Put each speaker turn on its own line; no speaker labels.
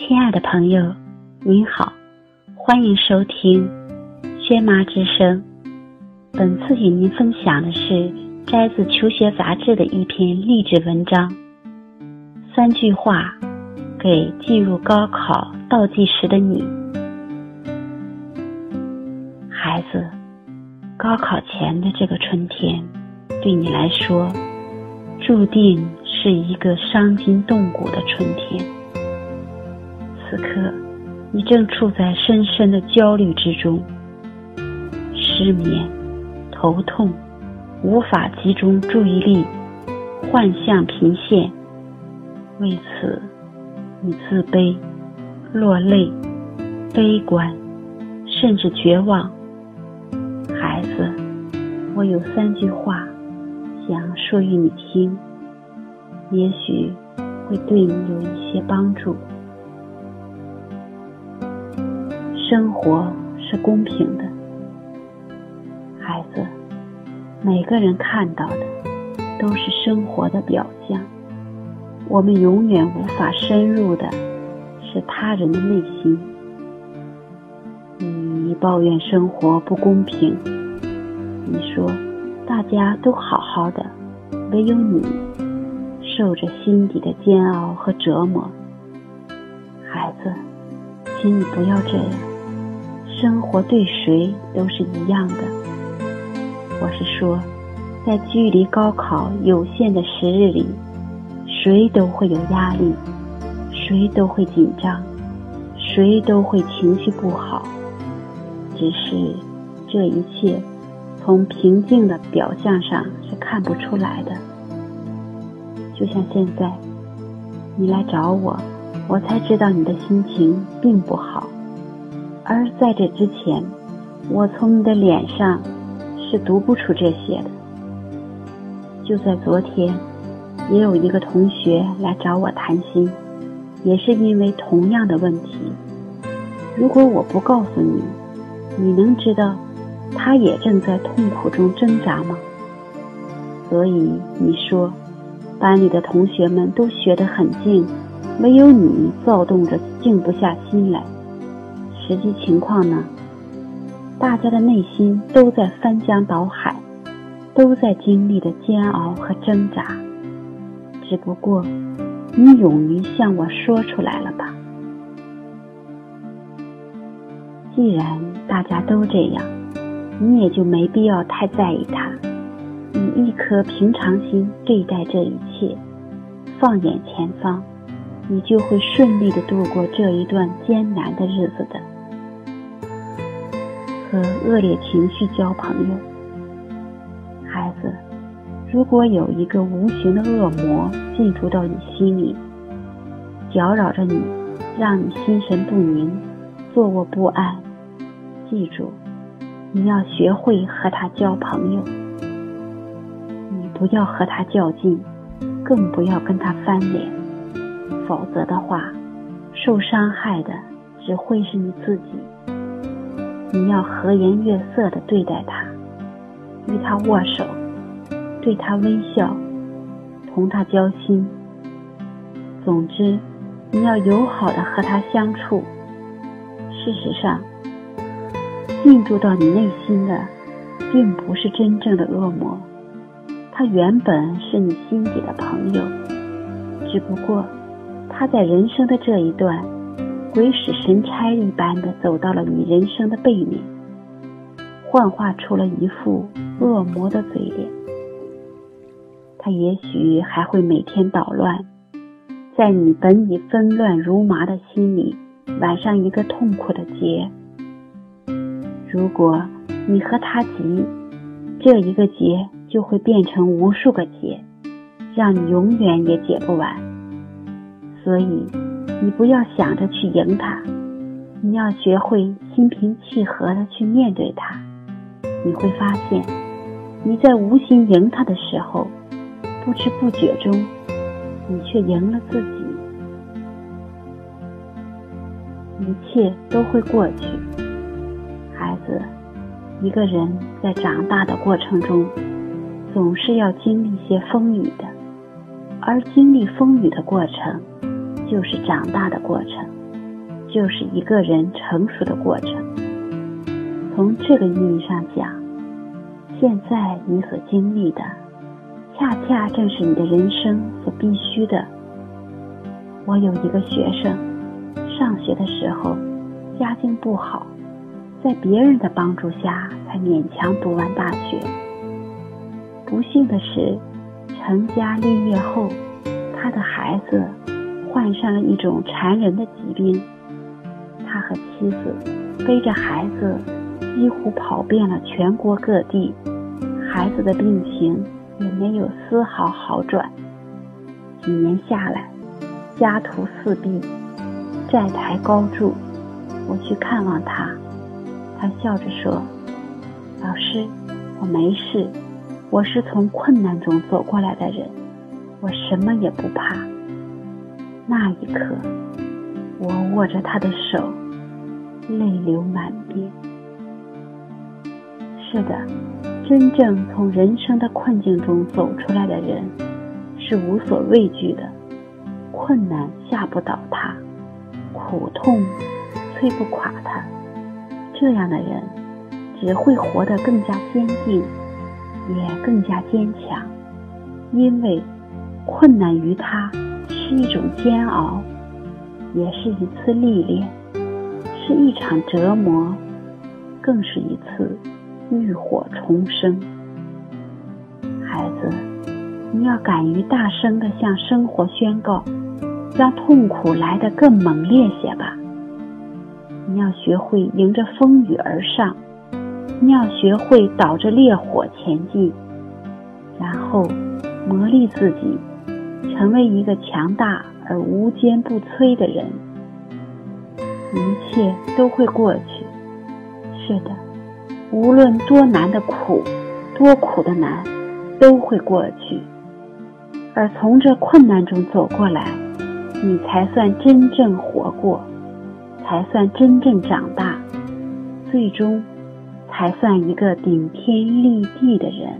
亲爱的朋友，您好，欢迎收听《轩妈之声》。本次与您分享的是摘自《求学杂志》的一篇励志文章，三句话给进入高考倒计时的你。孩子，高考前的这个春天，对你来说，注定是一个伤筋动骨的春天。此刻，你正处在深深的焦虑之中，失眠、头痛，无法集中注意力，幻象频现。为此，你自卑、落泪、悲观，甚至绝望。孩子，我有三句话想说与你听，也许会对你有一些帮助。生活是公平的，孩子，每个人看到的都是生活的表象，我们永远无法深入的是他人的内心。你抱怨生活不公平，你说大家都好好的，唯有你受着心底的煎熬和折磨。孩子，请你不要这样。生活对谁都是一样的。我是说，在距离高考有限的时日里，谁都会有压力，谁都会紧张，谁都会情绪不好。只是这一切从平静的表象上是看不出来的。就像现在，你来找我，我才知道你的心情并不好。而在这之前，我从你的脸上是读不出这些的。就在昨天，也有一个同学来找我谈心，也是因为同样的问题。如果我不告诉你，你能知道他也正在痛苦中挣扎吗？所以你说，班里的同学们都学得很静，唯有你躁动着，静不下心来。实际情况呢？大家的内心都在翻江倒海，都在经历着煎熬和挣扎。只不过，你勇于向我说出来了吧？既然大家都这样，你也就没必要太在意他。以一颗平常心对待这一切，放眼前方，你就会顺利的度过这一段艰难的日子的。和恶劣情绪交朋友，孩子，如果有一个无形的恶魔进入到你心里，搅扰着你，让你心神不宁、坐卧不安，记住，你要学会和他交朋友。你不要和他较劲，更不要跟他翻脸，否则的话，受伤害的只会是你自己。你要和颜悦色的对待他，与他握手，对他微笑，同他交心。总之，你要友好的和他相处。事实上，进入到你内心的，并不是真正的恶魔，他原本是你心底的朋友，只不过他在人生的这一段。鬼使神差一般的走到了你人生的背面，幻化出了一副恶魔的嘴脸。他也许还会每天捣乱，在你本已纷乱如麻的心里挽上一个痛苦的结。如果你和他急，这一个结就会变成无数个结，让你永远也解不完。所以。你不要想着去赢他，你要学会心平气和的去面对他。你会发现，你在无心赢他的时候，不知不觉中，你却赢了自己。一切都会过去，孩子。一个人在长大的过程中，总是要经历些风雨的，而经历风雨的过程。就是长大的过程。就是一个人成熟的过程。从这个意义上讲，现在你所经历的，恰恰正是你的人生所必须的。我有一个学生，上学的时候家境不好，在别人的帮助下才勉强读完大学。不幸的是，成家立业后，他的孩子患上了一种缠人的疾病。他和妻子背着孩子，几乎跑遍了全国各地，孩子的病情也没有丝毫好转。几年下来，家徒四壁，债台高筑。我去看望他，他笑着说：“老师，我没事。”我是从困难中走过来的人，我什么也不怕。那一刻，我握着他的手，泪流满面。是的，真正从人生的困境中走出来的人，是无所畏惧的。困难吓不倒他，苦痛摧不垮他。这样的人，只会活得更加坚定。也更加坚强，因为困难于他是一种煎熬，也是一次历练，是一场折磨，更是一次浴火重生。孩子，你要敢于大声地向生活宣告，让痛苦来得更猛烈些吧。你要学会迎着风雨而上。你要学会倒着烈火前进，然后磨砺自己，成为一个强大而无坚不摧的人。一切都会过去。是的，无论多难的苦，多苦的难，都会过去。而从这困难中走过来，你才算真正活过，才算真正长大，最终。才算一个顶天立地的人。